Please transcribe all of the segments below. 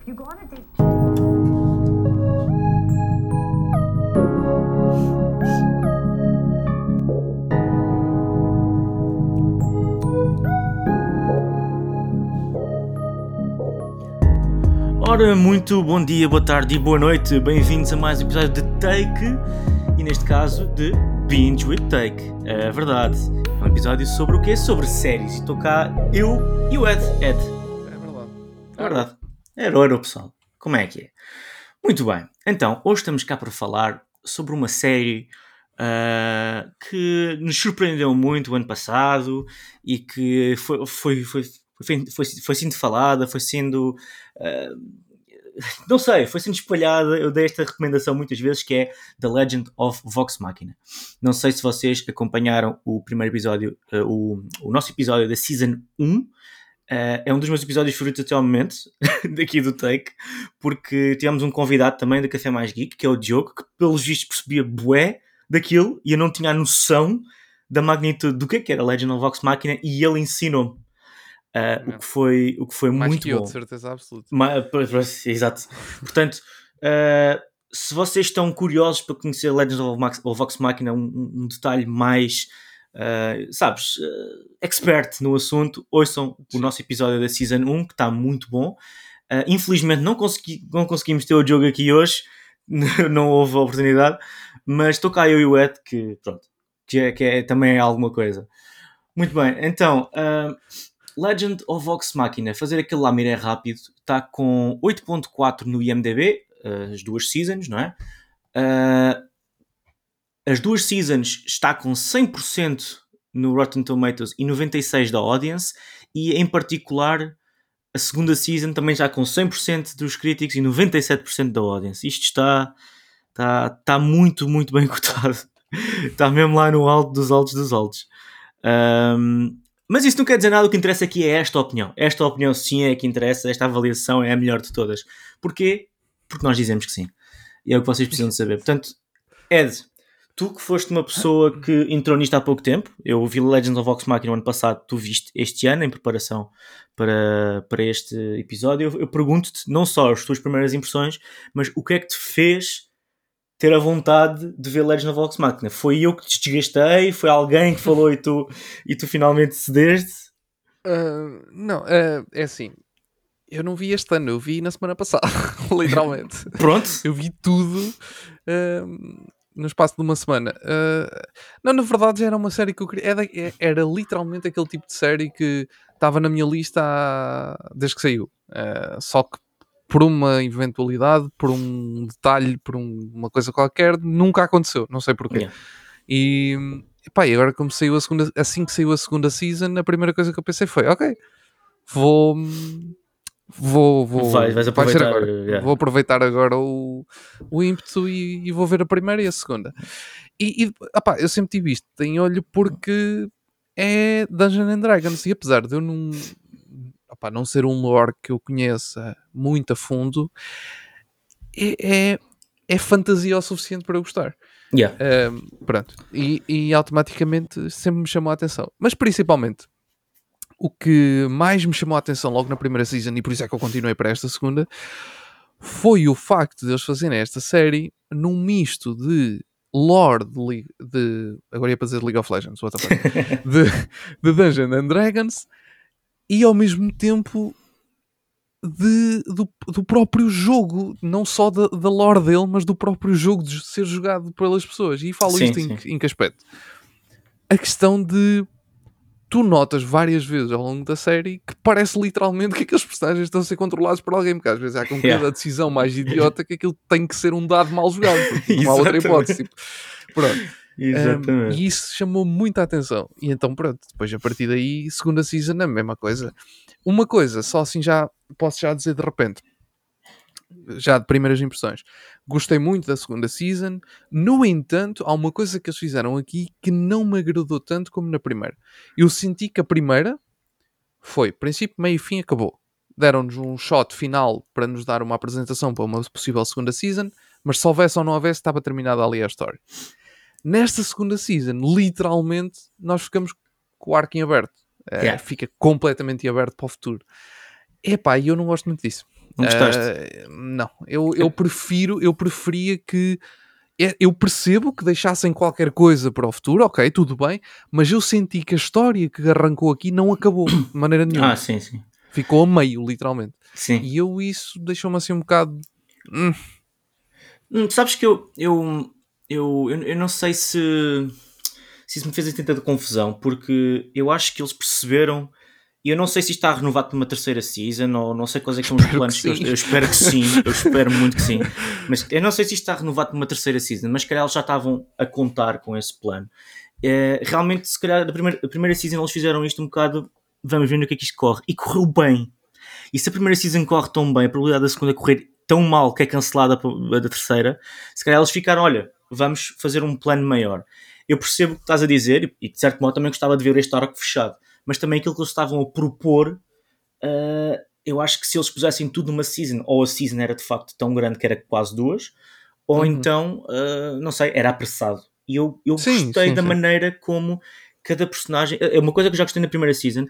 if you go on a date. Ora, muito bom dia, boa tarde e boa noite. Bem-vindos a mais um episódio de Take e neste caso de Binge with Take. É verdade. É um episódio sobre o quê? Sobre séries. E estou cá eu e o Ed. Ed. Era hora, pessoal. Como é que é? Muito bem. Então, hoje estamos cá para falar sobre uma série ah, que nos surpreendeu muito o ano passado e que foi, foi, foi, foi, foi, foi sendo falada, foi sendo. ah, não sei, foi sendo espalhada. Eu dei esta recomendação muitas vezes que é The Legend of Vox Machina. Não sei se vocês acompanharam o primeiro episódio, ah, o, o nosso episódio da Season 1. Uh, é um dos meus episódios favoritos até ao momento, daqui do Take, porque tivemos um convidado também do Café Mais Geek, que é o Diogo, que pelos vistos percebia bué daquilo e eu não tinha a noção da magnitude do que é que era Legend of Vox Machina e ele ensinou-me. Uh, o, que foi, o que foi Mais muito que eu, bom. de certeza absoluta. Ma- Exato. Portanto, uh, se vocês estão curiosos para conhecer Legends of Vox Machina, um- um detalhe mais, uh, sabes, uh, expert no assunto, ouçam o nosso episódio da Season 1, que está muito bom. Uh, infelizmente não, consegui, não conseguimos ter o jogo aqui hoje, não houve oportunidade, mas estou cá eu e o Ed, que pronto, que, é, que é, também é alguma coisa. Muito bem, então, Legend of Vox Machina, fazer aquele lamiré rápido, está com 8.4 no IMDB, as duas seasons, não é? As duas seasons está com 100% no Rotten Tomatoes e 96% da audience, e em particular a segunda season também já com 100% dos críticos e 97% da audience. Isto está, está, está muito, muito bem cotado. está mesmo lá no alto dos altos dos altos. Um, mas isso não quer dizer nada, o que interessa aqui é esta opinião. Esta opinião sim é a que interessa, esta avaliação é a melhor de todas. Porquê? Porque nós dizemos que sim. E é o que vocês precisam de saber. Portanto, Ed, tu que foste uma pessoa que entrou nisto há pouco tempo, eu vi Legends of Vox Machina no ano passado, tu viste este ano em preparação para, para este episódio, eu, eu pergunto-te não só as tuas primeiras impressões, mas o que é que te fez ter a vontade de ver Legends of Vox Machina? Foi eu que te desgastei? Foi alguém que falou e tu, e tu finalmente cedeste? Ah, não, ah, é assim. Eu não vi este ano, eu vi na semana passada, literalmente. Pronto? Eu vi tudo ah, no espaço de uma semana. Ah, não, na verdade já era uma série que eu queria. Era, era literalmente aquele tipo de série que estava na minha lista há- desde que saiu. Ah, só que por uma eventualidade, por um detalhe, por um- uma coisa qualquer, nunca aconteceu. Não sei porquê. Yeah. E, epá, e agora como saiu a segunda, assim que saiu a segunda season, a primeira coisa que eu pensei foi, ok, vou vou, vou Vai- vais vai aproveitar, agora. yeah. vou aproveitar agora o, o ímpeto e, e vou ver a primeira e a segunda. E, e eu sempre tive isto em olho porque é Dungeons and Dragons e apesar de eu não, não ser um lore que eu conheça muito a fundo, é, é, é fantasia o suficiente para eu gostar. Yeah. Um, pronto. E, e automaticamente sempre me chamou a atenção. Mas principalmente, o que mais me chamou a atenção logo na primeira season, e por isso é que eu continuei para esta segunda, foi o facto de eles fazerem esta série num misto de lore de, de agora ia para dizer League of Legends, what the fuck, de, de Dungeons and Dragons e ao mesmo tempo de, do, do próprio jogo, não só da, da lore dele, mas do próprio jogo de ser jogado pelas pessoas. E falo Sim, isto em, sim. que- em que aspecto? A questão de tu notas várias vezes ao longo da série que parece literalmente que aqueles personagens estão a ser controlados por alguém, porque às vezes há com Yeah. decisão mais idiota que aquilo tem que ser um dado mal jogado, porque não há outra hipótese. Tipo, pronto. Um, e isso chamou muita atenção. E então, pronto, depois a partir daí, segunda season, a mesma coisa. Uma coisa, só assim já posso já dizer de repente, já de primeiras impressões, gostei muito da segunda season. No entanto, há uma coisa que eles fizeram aqui que não me agradou tanto como na primeira. Eu senti que a primeira foi princípio, meio e fim, acabou. Deram-nos um shot final para nos dar uma apresentação para uma possível segunda season, mas se houvesse ou não houvesse, estava terminada ali a história. Nesta segunda season, literalmente, nós ficamos com o arco em aberto. Eh, Yeah. Fica completamente em aberto para o futuro. Epá, e eu não gosto muito disso. Não gostaste? Ah, não, eu, eu prefiro, eu preferia que é- eu percebo que deixassem qualquer coisa para o futuro, ok, tudo bem, mas eu senti que a história que arrancou aqui não acabou de maneira nenhuma. Ah, sim, sim. Ficou a meio, literalmente. Sim. E eu isso deixou-me assim um bocado. hum, Hum, sabes que eu, eu, eu, eu, eu não sei se, se isso me fez tanta confusão, porque eu acho que eles perceberam. E eu não sei se isto está renovado para uma terceira season, ou não sei quais é que são os planos. que Eu, eu espero que sim, eu espero muito que sim. Mas eu não sei se isto está renovado para uma terceira season, mas se calhar eles já estavam a contar com esse plano. Eh, realmente, se calhar, a primeira, a primeira season eles fizeram isto um bocado. Vamos ver no que é que isto corre. E correu bem. E se a primeira season corre tão bem, a probabilidade da segunda correr tão mal que é cancelada a da terceira, se calhar eles ficaram, olha, vamos fazer um plano maior. Eu percebo o que estás a dizer e de certo modo também gostava de ver este arco fechado, mas também aquilo que eles estavam a propor, uh, eu acho que se eles pusessem tudo numa season, ou a season era de facto tão grande que era quase duas, ou Uhum. então, uh, não sei, era apressado. E eu, eu Sim, gostei sim, da sim. maneira como cada personagem. É uma coisa que eu já gostei na primeira season,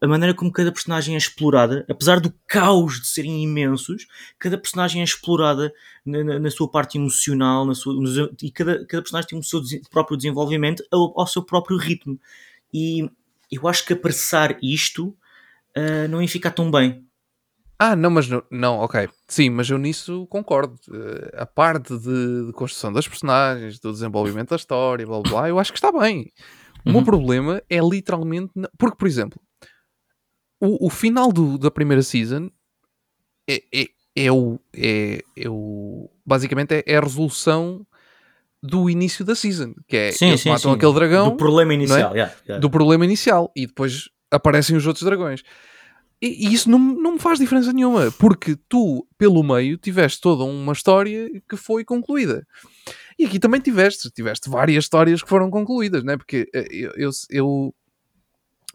a maneira como cada personagem é explorada, apesar do caos de serem imensos, cada personagem é explorada na, na- na sua parte emocional, na sua, nos- e cada, cada personagem tem o seu próprio desenvolvimento ao, ao seu próprio ritmo. E eu acho que apressar isto ah, não ia ficar tão bem. Ah, não, mas não, não, ok. Sim, mas eu nisso concordo. Eh, a parte de, de construção das personagens, do desenvolvimento da história, blá blá, blá eu acho que está bem. O meu Uhum. problema é literalmente. na- Porque, por exemplo, o, o final do- da primeira season é, é, é o, é, é o. Basicamente é, é a resolução do início da season. Que é eles matam aquele dragão Do problema inicial, yeah, yeah. do problema inicial e depois aparecem os outros dragões. E, e isso não, não me faz diferença nenhuma, porque tu, pelo meio, tiveste toda uma história que foi concluída. E aqui também tiveste, tiveste várias histórias que foram concluídas, né? Porque eh, eu, eu, eu-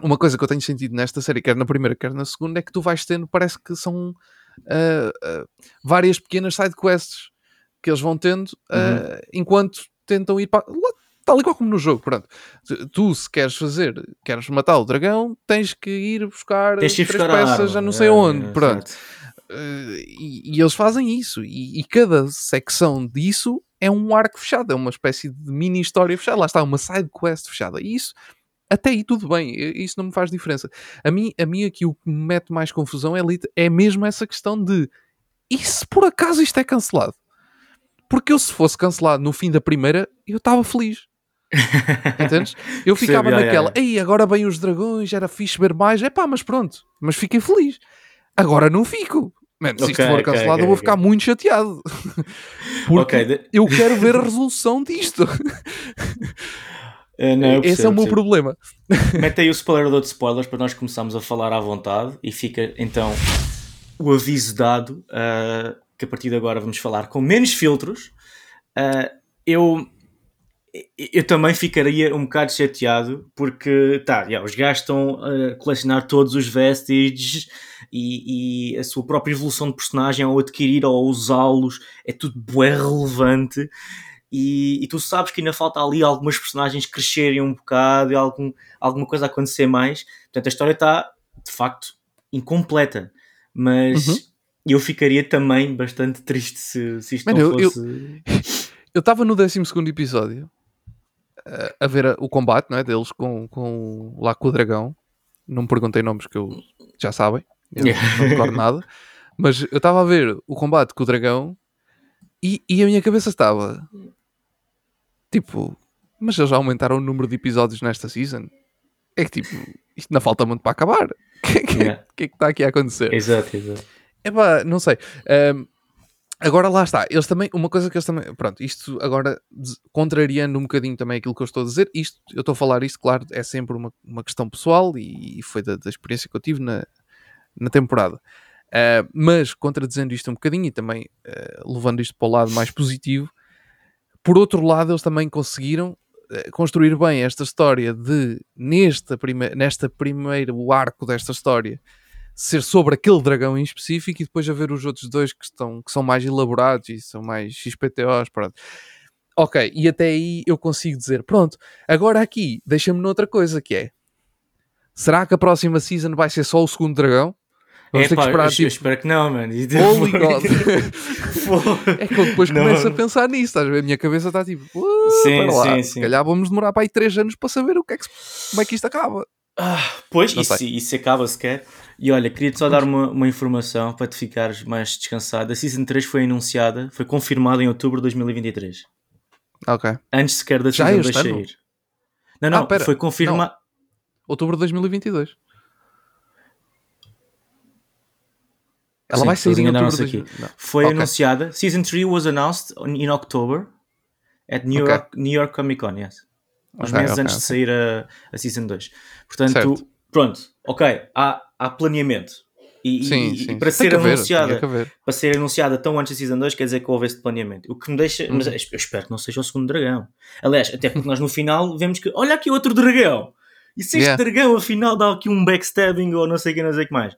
uma coisa que eu tenho sentido nesta série, quer na primeira, quer na segunda, é que tu vais tendo, parece que são ah, ah, várias pequenas side quests que eles vão tendo ah, enquanto tentam ir para. Tal e qual como no jogo, pronto. Tu- se queres fazer, queres matar o dragão, tens que ir buscar Tens três buscar a peças, já não sei Yeah, onde, yeah, pronto. Uh, e, e eles fazem isso, e, e cada secção disso é um arco fechado, é uma espécie de mini história fechada. Lá está, uma side quest fechada. E isso, até aí, tudo bem, isso não me faz diferença. A mim, a mim aqui o que me mete mais confusão é, é mesmo essa questão de e se por acaso isto é cancelado? Porque eu, se fosse cancelado no fim da primeira, eu estava feliz. Entendes? Eu ficava yeah, naquela, yeah, ei, agora bem os dragões, era fixe ver mais, é pá, mas pronto, mas fiquei feliz. Agora não fico. Mano, se isto Ok, for cancelado, ok, eu vou ficar muito chateado. Porque eu quero ver a resolução disto. não, eu Esse é o meu problema. Mete aí o spoiler de spoilers para nós começarmos a falar à vontade e fica então o aviso dado ah, que a partir de agora vamos falar com menos filtros. Ah, eu, eu também ficaria um bocado chateado porque tá, yeah, os gajos estão a colecionar todos os vestiges e, e a sua própria evolução de personagem ao adquirir ou usá-los é tudo bué relevante. E, e tu sabes que ainda falta ali algumas personagens crescerem um bocado e algum, alguma coisa acontecer mais. Portanto, a história está de facto incompleta. Mas Uhum. Eu ficaria também bastante triste se, se isto Mano, não fosse. Eu estava no 12 episódio eh, a ver a- o combate não é, deles com, com, lá com o dragão. Não me perguntei nomes que eu já sabem, eu não recordo nada. Mas eu estava a ver o combate com o dragão e, e a minha cabeça estava tipo, mas eles já aumentaram o número de episódios nesta season? É que tipo, isto não falta muito para acabar. O que, que, Yeah. que é que está aqui a acontecer? Exato, exato. Epá, não sei. Ahm, agora lá está. Eles também, uma coisa que eles também, pronto, isto agora contrariando um bocadinho também aquilo que eu estou a dizer, isto, eu estou a falar isto, claro, é sempre uma, uma questão pessoal e, e foi da, da experiência que eu tive na, na temporada. Ah, mas contradizendo isto um bocadinho e também ah, levando isto para o lado mais positivo, por outro lado, eles também conseguiram eh, construir bem esta história de nesta, prime nesta primeiro arco desta história ser sobre aquele dragão em específico e depois haver os outros dois que, estão, que são mais elaborados e são mais XPTOs, pronto. Ok, e até aí eu consigo dizer, pronto, agora aqui deixa-me noutra coisa que é, será que a próxima season vai ser só o segundo dragão? Vamos ter que Epá, esperar eu, eu tipo, espero que não, mano. Holy God. É que eu depois Não, começo a pensar nisso, estás a ver? A minha cabeça está tipo, "Uh, Sim, lá, sim, se sim. calhar vamos demorar para aí 3 anos para saber o que é que, como é que isto acaba. Ah, pois, Não isso, acaba sequer. E olha, queria-te só dar uma, uma informação para te ficares mais descansado. A Season 3 foi anunciada, foi confirmada em outubro de 2023. Ok. Antes sequer da Já Season este 2 ano? sair. Não, não, Ah, foi confirmado. Outubro de 2022. Ela Sim, vai sair em outubro aqui. 2022. Não. Foi Ok. anunciada. Season 3 was announced in October at New, Ok. York, New York Comic Con, yes. Uns Ok, meses ok, antes de ok. sair a, a Season 2. Portanto, Certo. pronto, ok, há, há planeamento. E, e- Sim, e sim. para Tem ser anunciada haver. para ser anunciada tão antes da Season 2 quer dizer que houve esse planeamento. O que me deixa. Mas Uhum. eu espero que não seja o segundo dragão. Aliás, até porque nós no final vemos que. Olha aqui outro dragão! E se este Yeah. dragão afinal dá aqui um backstabbing ou não sei o que, não sei o que mais.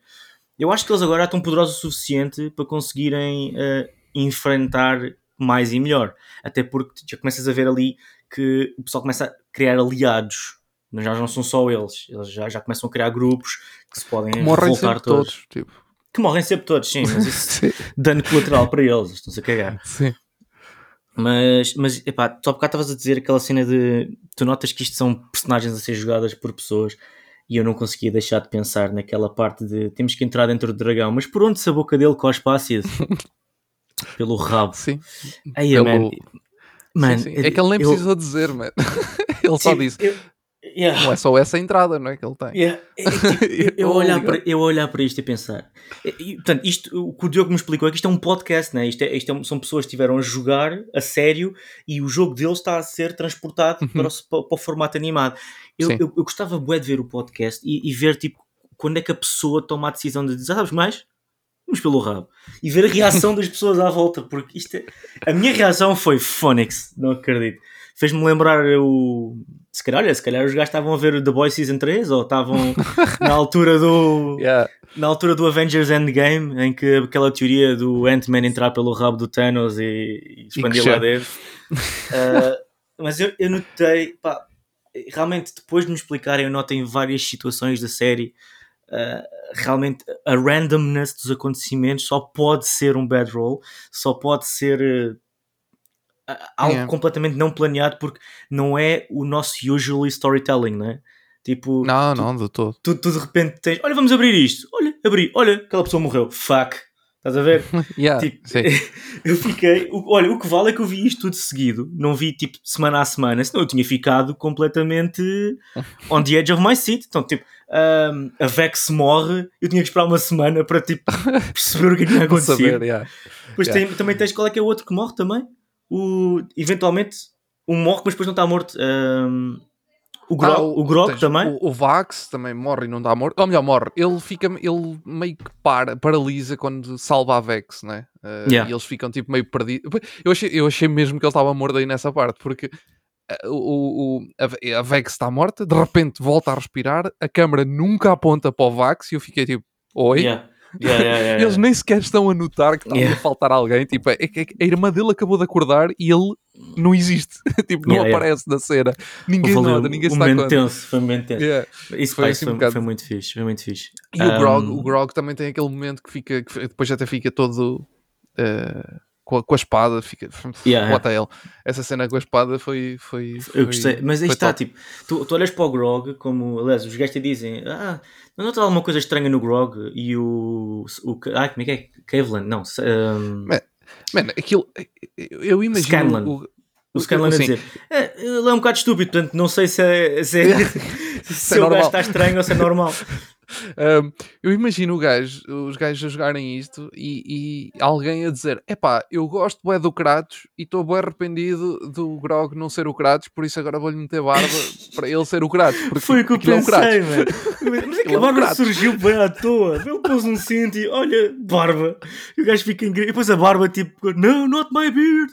Eu acho que eles agora estão poderosos o suficiente para conseguirem eh, enfrentar mais e melhor. Até porque já começas a ver ali que o pessoal começa a criar aliados. Mas já não são só eles. Eles já, já começam a criar grupos que se podem Morrem revoltar sempre todos. todos. Tipo. Que morrem sempre todos, sim, mas isso dano colateral para eles, estão-se a cagar. sim. Mas, mas epá, tu há bocado estavas a dizer aquela cena de tu notas que isto são personagens a ser jogadas por pessoas e eu não conseguia deixar de pensar naquela parte de temos que entrar dentro do dragão, mas por onde se a boca dele cospe ácido? Pelo rabo. Sim. Aí, Pelo- man, man, Sim, sim. É que ele nem eu- precisou dizer, mano. Ele só Sim, disse. eu- yeah. Não é só essa entrada, não é? Que ele tem. Yeah. É, é, tipo, eu, Oh, olhar my para, eu olhar para isto e pensar. E, e, portanto, isto, o que o Diogo me explicou é que isto é um podcast, né? isto, é, isto é, são pessoas que estiveram a jogar a sério e o jogo deles está a ser transportado para, o, para, o formato animado. Eu, eu, eu gostava bué de ver o podcast e, e ver tipo quando é que a pessoa toma a decisão de dizer, "Ah, sabes mais? Vamos pelo rabo. E ver a reação das pessoas à volta, porque isto é... A minha reação foi Phonics, não acredito. Fez-me lembrar o. Se calhar, olha, se calhar os gajos estavam a ver o The Boys Season 3 ou estavam na altura do. Yeah. Na altura do Avengers Endgame, em que aquela teoria do Ant-Man entrar pelo rabo do Thanos e, e expandir lá dentro. Ah, mas eu, eu notei, pá, realmente depois de me explicarem, eu noto em várias situações da série, ah, realmente a randomness dos acontecimentos só pode ser um bad roll, só pode ser ah, algo Yeah. completamente não planeado porque não é o nosso usual storytelling, não é? Tipo, Não, não, de todo. tu, tu de repente tens, olha, vamos abrir isto, olha, abri, olha, aquela pessoa morreu, fuck, estás a ver? Yeah, Tipo, eu fiquei, olha, o que vale é que eu vi isto tudo seguido, não vi tipo semana a semana, senão eu tinha ficado completamente on the edge of my seat. Então, tipo, um, a Vex morre, eu tinha que esperar uma semana para tipo perceber o que é Para acontecer. saber, yeah. Depois yeah. tem- também tens qual é que é o outro que morre também? O, eventualmente, um morre, mas depois não está morto. Um, o Grog, Ah, o, Grog tens também. O, o Vax também morre e não dá morto. Ou melhor, morre. Ele fica, ele meio que para, paralisa quando salva a Vex, né? Uh, Yeah. E eles ficam tipo meio perdidos. Eu achei, eu achei mesmo que ele estava morto aí nessa parte, porque o, o- a, a Vex está morta, de repente volta a respirar, a câmera nunca aponta para o Vax e eu fiquei tipo, oi? Yeah. Yeah, yeah, Eles nem sequer estão a notar que está a faltar alguém. Tipo, é que a irmã dele acabou de acordar e ele não existe. tipo, não aparece na cena. Ninguém ali nota, um- ninguém um momento conta. tenso, foi um momento tenso. Isso, Foi pá, assim isso um foi, bocado- foi muito fixe, foi muito fixe. E o, Grog, Um, o Grog também tem aquele momento que fica, que depois até fica todo eh, com, a, com a espada, fica Yeah, what hell. Essa cena com a espada foi. foi, foi Eu gostei, mas aí está, top. tipo, tu, tu olhas para o Grog, como, aliás, os gajos te dizem, ah, não notas alguma coisa estranha no Grog e o, o ah, como é que é? Cavelan, não, um, Mano, aquilo. Eu imagino. Scanlan. o- o Scanlan a sim. dizer, "É, ele é um bocado estúpido, portanto, não sei se é, se, é, se é o gajo normal." está estranho ou se é normal. Um, eu imagino o gajo, os gajos a jogarem isto e, e alguém a dizer: Epá, eu gosto bué do Kratos e estou bem arrependido do Grog não ser o Kratos, por isso agora vou-lhe meter barba para ele ser o Kratos. Porque Foi o que eu é o pensei, Kratos. mano. Mas é que é barba Kratos. surgiu bem à toa. Ele pôs um cinto e olha, barba. E o gajo fica incrível. E depois a barba, tipo, no, not my beard.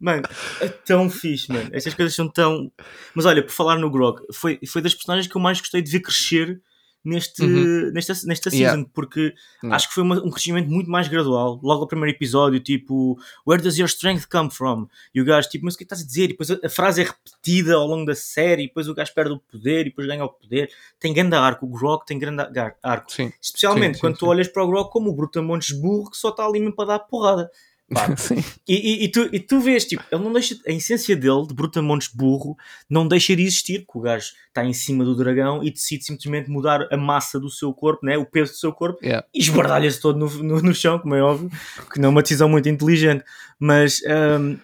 Mano, é tão fixe, mano. Estas coisas são tão. Mas olha, por falar no Grog, foi, foi das personagens que eu mais gostei de ver crescer neste, Uhum. nesta, nesta Yeah. season, porque Yeah. acho que foi uma- um crescimento muito mais gradual. Logo ao primeiro episódio, tipo, Where does your strength come from? E o gajo, tipo, mas o que estás a dizer? E depois a, a frase é repetida ao longo da série, e depois o gajo perde o poder, e depois ganha o poder. Tem grande arco, o Grok tem grande ar- arco. Sim. Especialmente Sim, sim, quando tu olhas para o Grok como o Brutamontes burro que só está ali mesmo para dar porrada. E, e- e tu, e tu vês, tipo, ele não deixa, a essência dele, de Brutamontes burro, não deixa de existir, que o gajo está em cima do dragão e decide simplesmente mudar a massa do seu corpo, né, o peso do seu corpo, Yeah. e esbardalha-se todo no, no, no chão, como é óbvio, que não é uma decisão muito inteligente, mas hum,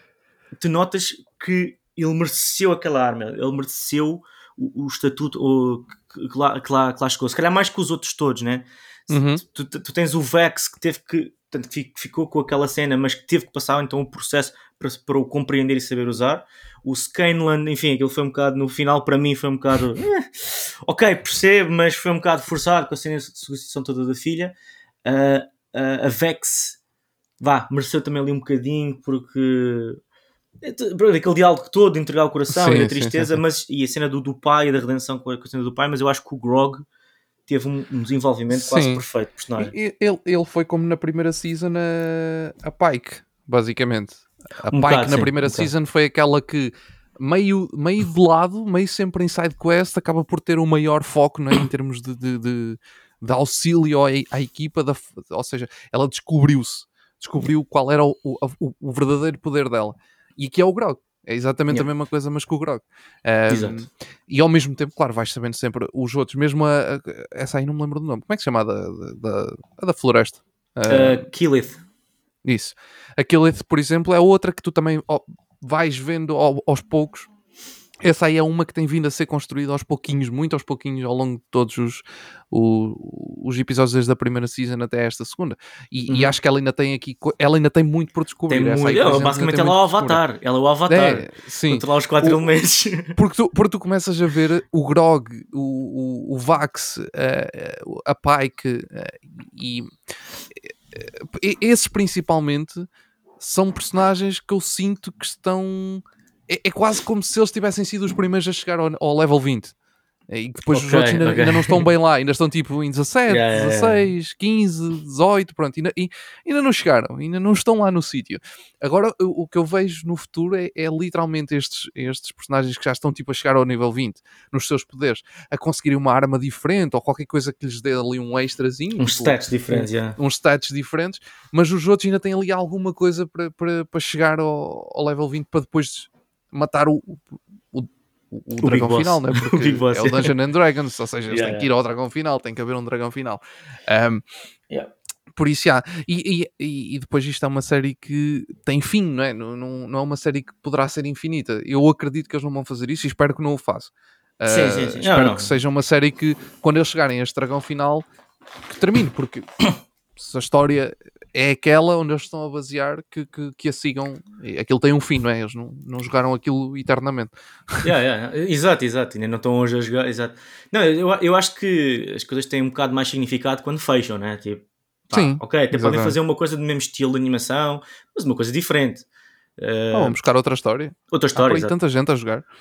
tu notas que ele mereceu aquela arma, ele mereceu o, o estatuto o, que, que lá, que, lá, que lá chegou, se calhar mais que os outros todos, né? Uhum. Tu, tu- tu tens o Vex que teve que, portanto, que fi- ficou com aquela cena, mas que teve que passar então o processo para, para o compreender e saber usar. O Scanlan, enfim, aquilo foi um bocado, no final para mim foi um bocado, eh, ok, percebo, mas foi um bocado forçado com a cena de substituição toda da filha. Ah, ah, a Vex, vá, mereceu também ali um bocadinho, porque bro, aquele diálogo todo, entregar o coração Sim, e a tristeza, sim, sim. mas e a cena do, do pai e da redenção com a, com a cena do pai, mas eu acho que o Grog teve um, um desenvolvimento quase Sim. perfeito de personagem. Ele, ele foi como na primeira season a, a Pike, basicamente. A Um Pike bocado, na sim, primeira um bocado. season foi aquela que meio, meio de lado, meio sempre em side quest, acaba por ter um maior foco não é, em termos de, de, de- de auxílio à, à equipa, da, ou seja, ela descobriu-se, descobriu qual era o, o, o verdadeiro poder dela. E aqui é o Grog. É exatamente Yeah. a mesma coisa, mas com o Grog. Um, Exato. e ao mesmo tempo, claro, vais sabendo sempre os outros, mesmo a, a- essa aí não me lembro do nome. Como é que se chama a da, da, a da floresta? Ah, Uh, Killith. isso. A Killith, por exemplo, é outra que tu também vais vendo ao- aos poucos. Essa aí é uma que tem vindo a ser construída aos pouquinhos, muito aos pouquinhos, ao longo de todos os, o- os episódios desde a primeira season até esta segunda. E, e Uhum. acho que ela ainda tem aqui, ela ainda tem muito por descobrir. Tem muito. aí, exemplo, basicamente ela é o Avatar. Ela é o. Avatar. É, sim. Controlar os quatro O- elementos. Porque tu, porque tu começas a ver o Grog, o, o, o Vax, eh, a Pike e esses principalmente são personagens que eu sinto que estão. É, é quase como se eles tivessem sido os primeiros a chegar ao, ao level 20. E depois os Ok, outros ainda, ok. ainda não estão bem lá, ainda estão tipo em 17, Yeah, yeah, yeah. 16, 15, 18, pronto, ainda, e, ainda não chegaram, ainda não estão lá no sítio. Agora, o, o que eu vejo no futuro é, é literalmente estes, estes personagens que já estão tipo a chegar ao nível 20 nos seus poderes, a conseguirem uma arma diferente ou qualquer coisa que lhes dê ali um extrazinho, Uns tipo, stats diferentes, já. uns stats diferentes, mas os outros ainda têm ali alguma coisa para, para, para chegar ao, ao level 20 para depois matar o, o, o, o dragão final, né? O porque Big Boss, é o yeah. Dungeon and Dragons, ou seja, eles Yeah, têm que ir ao dragão final, tem que haver um dragão final. Um, Yeah. Por isso, já. E, e, e- depois isto é uma série que tem fim, não é? Não, não, não é uma série que poderá ser infinita. Eu acredito que eles não vão fazer isso e espero que não o façam. Sim, Uh, sim, sim. Não, Espero não. que seja uma série que, quando eles chegarem a este dragão final, que termine, porque se a história é aquela onde eles estão a basear, que, que, que a sigam. Aquilo tem um fim, não é? Eles não, não jogaram aquilo eternamente. Yeah, yeah. Exato, exato. Ainda não estão hoje a jogar. Exato. Não, eu, eu acho que as coisas têm um bocado mais significado quando fecham, né? Tipo, pá, Sim, ok, até podem fazer uma coisa do mesmo estilo de animação, mas uma coisa diferente. Uh, vamos buscar outra história. outra história, exato. tanta gente a jogar.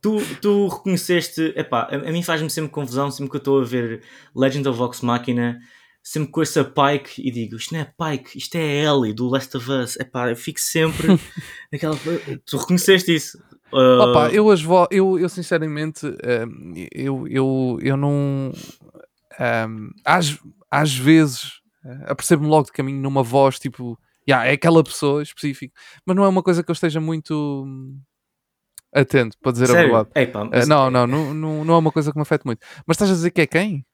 Tu, tu reconheceste, epá, a, a mim faz-me sempre confusão sempre que eu estou a ver Legend of Vox Machina, sempre com essa Pike e digo, isto não é Pike, isto é a Ellie do Last of Us. Epá, eu fico sempre naquela. Tu reconheceste isso? Uh, Opa, eu, as vo... eu, eu sinceramente, hum, eu, eu, eu não. hum, às, às vezes apercebo-me logo de caminho numa voz tipo. "Ya, é aquela pessoa específica, mas não é uma coisa que eu esteja muito atento para dizer a sério? verdade. Epá, Eh, mas não, não, não, não, não é uma coisa que me afeta muito. Mas estás a dizer que é quem?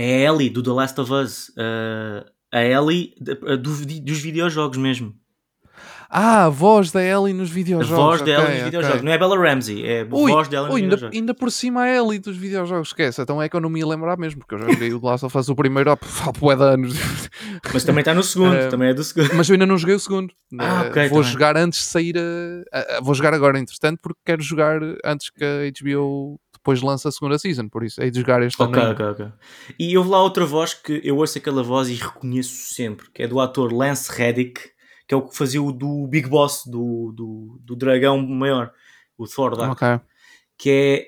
É a Ellie do The Last of Us. Uh, a Ellie de- do dos videojogos mesmo. Ah, a voz da Ellie nos A videojogos. voz ok, dela nos ok. videojogos. Não é Bella Ramsey, é a Ui, voz dela nos ui, ainda, videojogos. ainda por cima a Ellie dos videojogos, esquece. Então é que eu não me ia lembrar mesmo, porque eu já joguei o The Last of Us o primeiro há há de anos. Mas também está no segundo, Eh, também é do segundo. Mas eu ainda não joguei o segundo. Ah, Eh, ok, vou bem. jogar antes de sair a, a- a- Vou jogar agora, entretanto, porque quero jogar antes que a HBO depois lance a segunda season. Por isso, hei de jogar este Ok, ano. ok, ok. E houve lá outra voz que eu ouço aquela voz e reconheço sempre, que é do ator Lance Reddick, que é o que fazia o do Big Boss, do, do, do dragão maior, o Thor Dark, Ok. que é...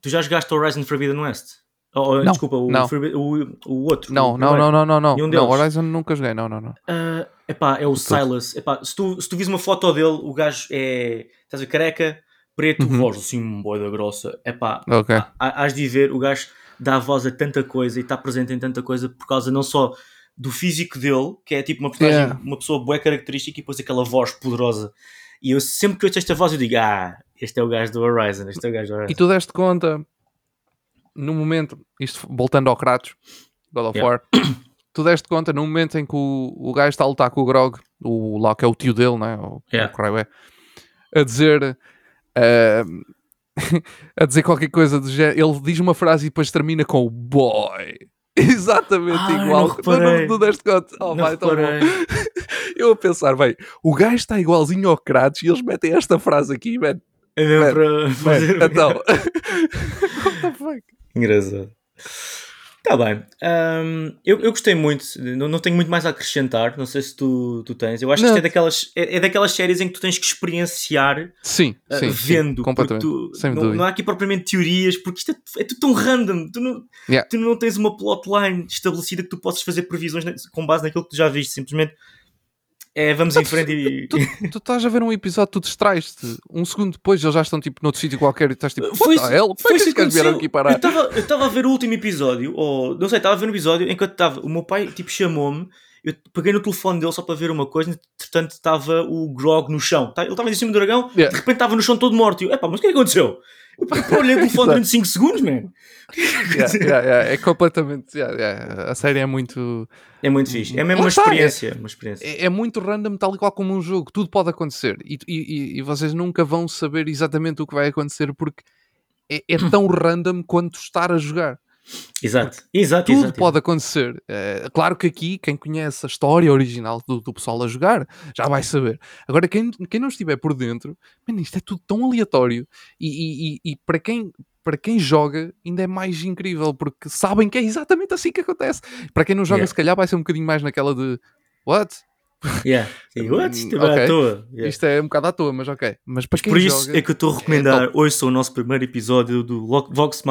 Tu já jogaste Horizon Forbidden West? Oh, Não, desculpa, o, não. O, o outro. Não, o não, não, não, não, não. Nenhum Não. Horizon nunca joguei, não, não, não. Ah, epá, é o Silas. Epá, se, tu, se tu vis uma foto dele, o gajo é. Estás a ver, careca, preto, Uhum. voz assim, boida grossa. Epá, Ok. há- hás de ver, o gajo dá voz a tanta coisa e está presente em tanta coisa por causa não só do físico dele, que é tipo uma Yeah. uma pessoa boa característica e depois aquela voz poderosa. E eu sempre que ouço esta voz eu digo, ah, este é o gajo do Horizon, este é o gajo do Horizon. E tu deste conta, no momento, isto voltando ao Kratos, God of Yeah. War, tu deste conta no momento em que o, o gajo está a lutar com o Grog, o lá que é o tio dele, né? o, Yeah. o Cry é, a dizer. Ah, a dizer qualquer coisa do género. Ele diz uma frase e depois termina com boy. Exatamente Ah, igual. não não, deste conta. Oh, vai, tão bom. Eu a pensar, bem, o gajo está igualzinho ao Kratos e eles metem esta frase aqui, man. É mesmo Man, para man, fazer. então. What the fuck? Engraçado. Está bem. Ahm, eu, eu gostei muito. Não, não tenho muito mais a acrescentar. Não sei se tu, tu tens. Eu acho que Não. isto é daquelas, é, é daquelas séries em que tu tens que experienciar Sim, ah, sim, vendo. sim, completamente. tu- não, não há aqui propriamente teorias, porque isto é, é tudo tão random. Tu não, Yeah. tu não tens uma plotline estabelecida que tu possas fazer previsões com base naquilo que tu já viste. Simplesmente é vamos em frente e. Tu, tu estás a ver um episódio, tu distrais-te. Um segundo depois eles já estão tipo noutro sítio qualquer e estás tipo, Foi the hell? É foi que isso estes gajos vieram aqui parar? Eu estava- Eu a ver o último episódio, ou não sei, estava a ver um episódio enquanto estava. O meu pai tipo chamou-me, eu peguei no telefone dele só para ver uma coisa, entretanto estava o Grog no chão. Tá- Ele estava em cima do dragão, Yeah. de repente estava no chão todo morto. E eu, epá, mas o que é que aconteceu? Eu eu olhei o telefone durante 5 segundos, man. Yeah, yeah, É completamente. A série é muito. É muito fixe. É mesmo uma está, é- experiência. Uma experiência. É, é muito random, tal e qual como um jogo. Tudo pode acontecer. E, e- e- e vocês nunca vão saber exatamente o que vai acontecer porque é, é tão random quanto estar a jogar. Exato. Exato, Tudo exato. pode acontecer. Eh, claro que aqui, quem conhece a história original do, do pessoal a jogar, já vai saber. Agora, quem, quem não estiver por dentro, man, isto é tudo tão aleatório. E, e- e- e para, quem, para quem joga, ainda é mais incrível, porque sabem que é exatamente assim que acontece. Para quem não joga, Yeah. se calhar vai ser um bocadinho mais naquela de What? Yeah. What? Isto é bem Ok. à toa. Yeah. Isto é um bocado à toa, mas ok. Mas para quem Por isso joga. é que eu estou a recomendar hoje o nosso primeiro episódio do Vox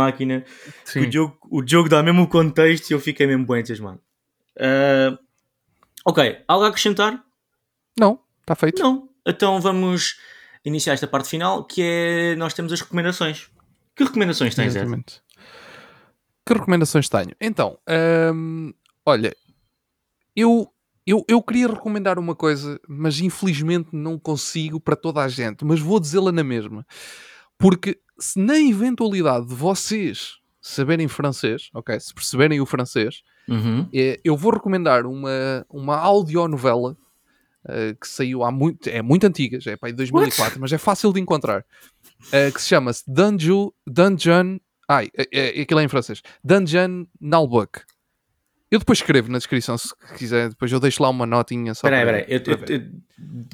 sim. o, jogo, o jogo dá mesmo o contexto e eu fiquei mesmo bem entusiasmado. Ah, ok, algo a acrescentar? Não, está feito. Não. Então vamos iniciar esta parte final que é nós temos as recomendações. Que recomendações tens, Ed? Exatamente. Que recomendações tenho? Então, hum, olha, eu, eu, eu queria recomendar uma coisa, mas infelizmente não consigo para toda a gente, mas vou dizê-la na mesma. Porque se na eventualidade de vocês saberem francês, ok, se perceberem o francês, Uhum. é, eu vou recomendar uma, uma audionovela eh, que saiu há muito, é muito antiga, já é para aí 2004, mas é fácil de encontrar, eh, que se chama-se Dungeon, Dungeon, ai, é, é, aquilo é em francês, Dungeon Nalbuck. Eu depois escrevo na descrição, se quiser, depois eu deixo lá uma notinha só Espera aí, para- espera aí. Eu- eu- eu-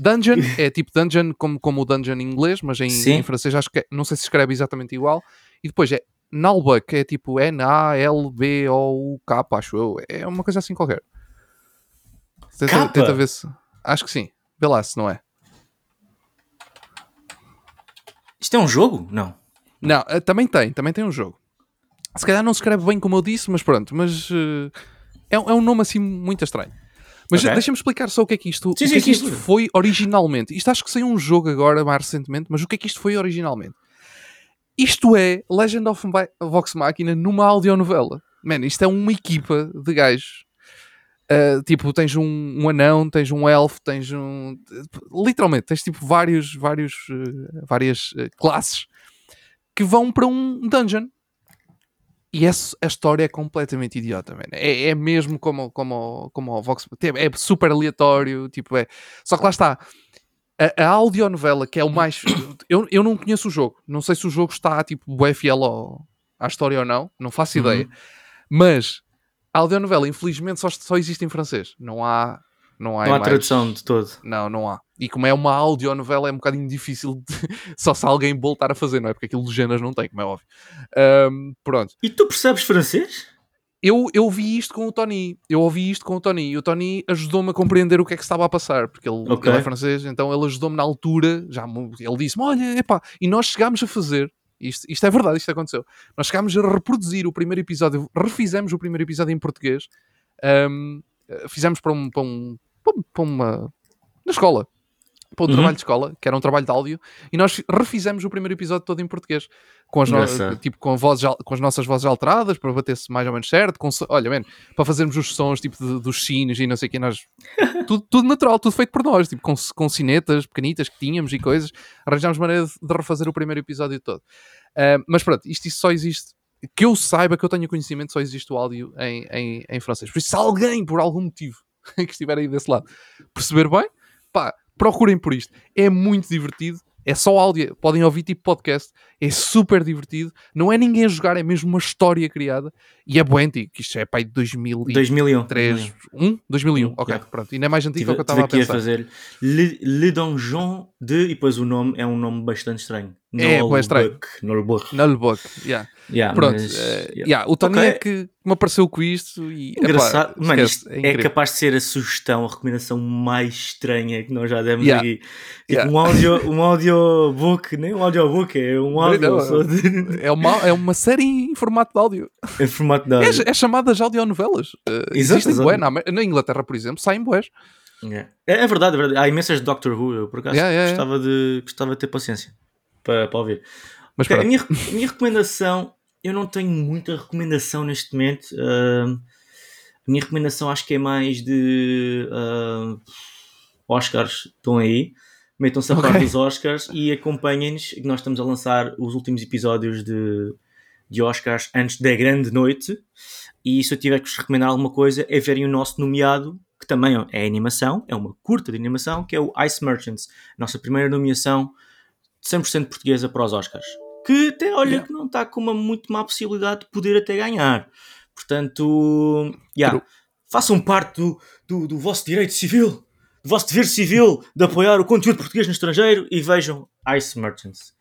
Dungeon é tipo dungeon como, como o dungeon em inglês, mas em, em francês acho que é- não sei se escreve exatamente igual. E depois é Nalbuck, é tipo N-A-L-B-O-U-K, acho eu. É uma coisa assim qualquer. Tenta, tenta ver se. Acho que sim. Vê lá se não é. Isto é um jogo? Não. Não, eh, também tem, também tem um jogo. Se calhar não se escreve bem como eu disse, mas pronto, mas eh, é, um- é um nome assim muito estranho. Mas Ok. deixa-me explicar só o que é que isto, Sim, o sim, que é que sim, isto sim. foi originalmente. Isto acho que saiu um jogo agora, mais recentemente, mas o que é que isto foi originalmente? Isto é Legend of Vox Machina numa audionovela. Man, isto é uma equipa de gajos. Uh, tipo, tens um, um anão, tens um elfo, tens um. Literalmente, tens tipo vários, vários, uh, várias uh, classes que vão para um dungeon. E essa, a história é completamente idiota, man. É, é mesmo como, como, como o Vox. É super aleatório. Tipo, é. Só que lá está. A, a audionovela, que é o mais. Eu, eu não conheço o jogo. Não sei se o jogo está tipo fiel ao, à história ou não. Não faço Uhum. ideia. Mas a audionovela, infelizmente, só, só existe em francês. Não há. Não há, Não há mais- tradução de todo. Não, não há. E como é uma audionovela, é um bocadinho difícil de... só se alguém voltar a fazer, não é? Porque aquilo de géneros não tem, como é óbvio. Ahm, pronto. E tu percebes francês? Eu, eu vi isto com o Tony. Eu ouvi isto com o Tony. E o Tony ajudou-me a compreender o que é que estava a passar. Porque ele, Ok. ele é francês, então ele ajudou-me na altura. Já, ele disse-me: Olha, epá. E nós chegámos a fazer Isto, isto é verdade, isto aconteceu. Nós chegámos a reproduzir o primeiro episódio, refizemos o primeiro episódio em português, um, fizemos para, um, para, um, para uma. na escola. Para um Uhum. trabalho de escola, que era um trabalho de áudio, e nós refizemos o primeiro episódio todo em português, com as, no- tipo, com, vozes, com as nossas vozes alteradas, para bater-se mais ou menos certo. Com, olha, man, para fazermos os sons tipo de- dos sinos e não sei o que, nós tudo, tudo natural, tudo feito por nós, tipo, com, com cinetas pequenitas que tínhamos e coisas, arranjámos maneira de, de refazer o primeiro episódio todo. Ah, mas pronto, isto, isto só existe, que eu saiba, que eu tenha conhecimento, só existe o áudio em, em, em francês. Por isso, se alguém, por algum motivo, que estiver aí desse lado, perceber bem, pá, procurem por isto. É muito divertido. É só áudio, podem ouvir tipo podcast, é super divertido. Não é ninguém a jogar, é mesmo uma história criada e é bom antigo, que isto é pá, de 2003, 2001. 1? 2001, Hum, ok, yeah. pronto. Ainda é mais antigo Tive, do que eu estava a aqui a pensar. fazer Le, Le Donjon de. E depois o nome é um nome bastante estranho. É, bué estranho. Nolbuck, Nolbuck. Nullbuck, yeah. Yeah, Pronto, mas, eh, yeah. o Tony Ok. é que me apareceu com isto e epá, Engraçado, mano, esquece, é, incrível. capaz de ser a sugestão, a recomendação mais estranha que nós já demos Yeah. aqui. Tipo, um, audio, um audiobook, nem um audiobook, é um áudio de, É uma, é uma série em formato de áudio. em formato de É, áudio. é chamada de audionovelas. Uh, existem bué, na, na Inglaterra, por exemplo, saem. Yeah. É, é verdade, é verdade. Há imensas de Doctor Who, eu por acaso yeah. gostava, De, gostava de ter paciência para, para ouvir. Mas Ok, a, minha, a minha recomendação, eu não tenho muita recomendação neste momento. ahm, a minha recomendação acho que é mais de ahm, Oscars estão aí. Metam-se a par Ok. dos Oscars e acompanhem-nos. que Nós estamos a lançar os últimos episódios de, de Oscars antes da grande noite. E se eu tiver que vos recomendar alguma coisa, é verem o nosso nomeado, que também é animação, é uma curta de animação, que é o Ice Merchants. Nossa primeira nomeação 100% portuguesa para os Oscars. Que até, olha, Yeah. que não está com uma muito má possibilidade de poder até ganhar. Portanto, yeah, True. façam parte do, do, do vosso direito civil, do vosso dever civil de apoiar o conteúdo português no estrangeiro e vejam Ice Merchants.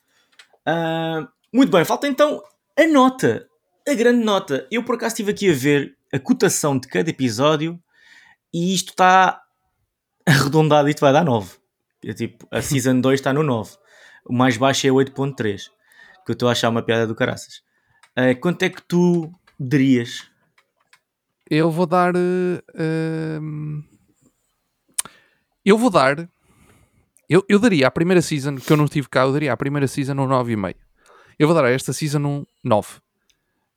Ah, muito bem, falta então a nota, a grande nota. Eu por acaso estive aqui a ver a cotação de cada episódio e isto está arredondado, isto vai dar 9. É tipo, a Season 2 está no 9. O mais baixo é 8.3. Que eu estou a achar uma piada do caraças. Ah, quanto é que tu darias? Eu vou dar. ehm, eu vou dar. Eu, eu daria a primeira season, que eu não tive cá, eu daria a primeira season um 9,5. Eu vou dar a esta season um 9.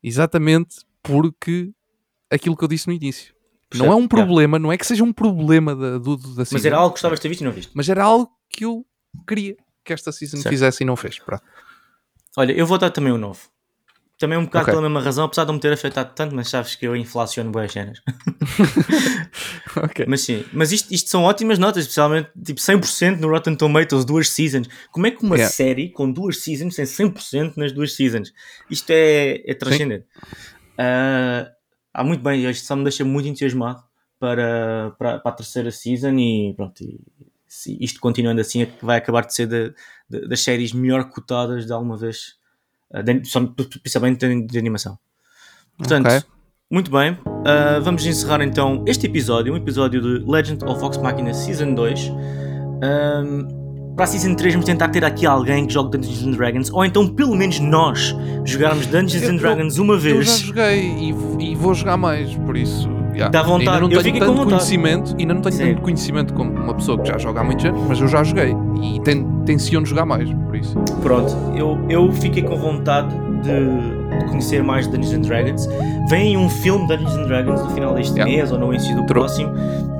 Exatamente porque aquilo que eu disse no início. Não é um problema, não é que seja um problema da, do, da season. Mas era algo que gostavas de ter visto e não viste. mas era algo que eu queria que esta season Certo. fizesse e não fez. Pronto. Olha, eu vou dar também um 9. Também um bocado Ok. pela mesma razão, apesar de não me ter afetado tanto, mas sabes que eu inflaciono boas cenas. Ok. Mas sim, mas isto, isto são ótimas notas, especialmente tipo 100% no Rotten Tomatoes, duas seasons. Como é que uma Yeah. série com duas seasons tem 100% nas duas seasons? Isto é, é transcendente. Ah, ah, muito bem, isto só me deixa muito entusiasmado para, para, para a terceira season e pronto, e, se isto continuando assim é que vai acabar de ser da- da- das séries melhor cotadas de alguma vez, ah, de- principalmente de, de animação. Portanto, Ok. muito bem, ah, vamos encerrar então este episódio, um episódio de Legend of Vox Machina Season 2. Ahm, para a Season 3 vamos tentar ter aqui alguém que jogue Dungeons and Dragons, ou então pelo menos nós jogarmos Dungeons Eu- and eu- Dragons uma Eu já vez. joguei e, e vou jogar mais, por isso. Yeah. Dá vontade, Ainda não eu tenho com tanto conhecimento, ainda não tenho Sim. tanto conhecimento como uma pessoa que já joga há muitos anos, mas eu já joguei e ten, tenciono jogar mais, por isso. Pronto, eu, eu fiquei com vontade de, de conhecer mais Dungeons and Dragons. Vem um filme de Dungeons and Dragons no final deste Yeah. mês ou no início do True. próximo.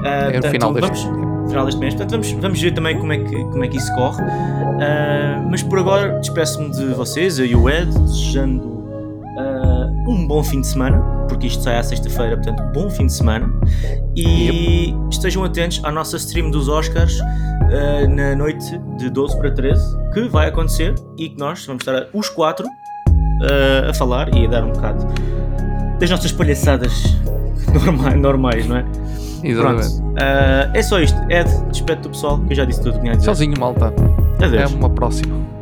Ah, É portanto, final deste. vamos, final deste mês. Portanto, vamos, vamos ver também como é que, como é que isso corre. Ah, mas por agora, despeço-me de vocês, eu e o Ed, desejando ah, um bom fim de semana, porque isto sai à sexta-feira, portanto, bom fim de semana. E estejam atentos à nossa stream dos Oscars ah, na noite de 12 para 13, que vai acontecer e que nós vamos estar os quatro ah, a falar e a dar um bocado das nossas palhaçadas normais, normais não é? Exatamente. Ah, é só isto. Ed, despede do pessoal, que eu já disse tudo que tinha a dizer. Sozinho, malta. Adeus. É uma próxima.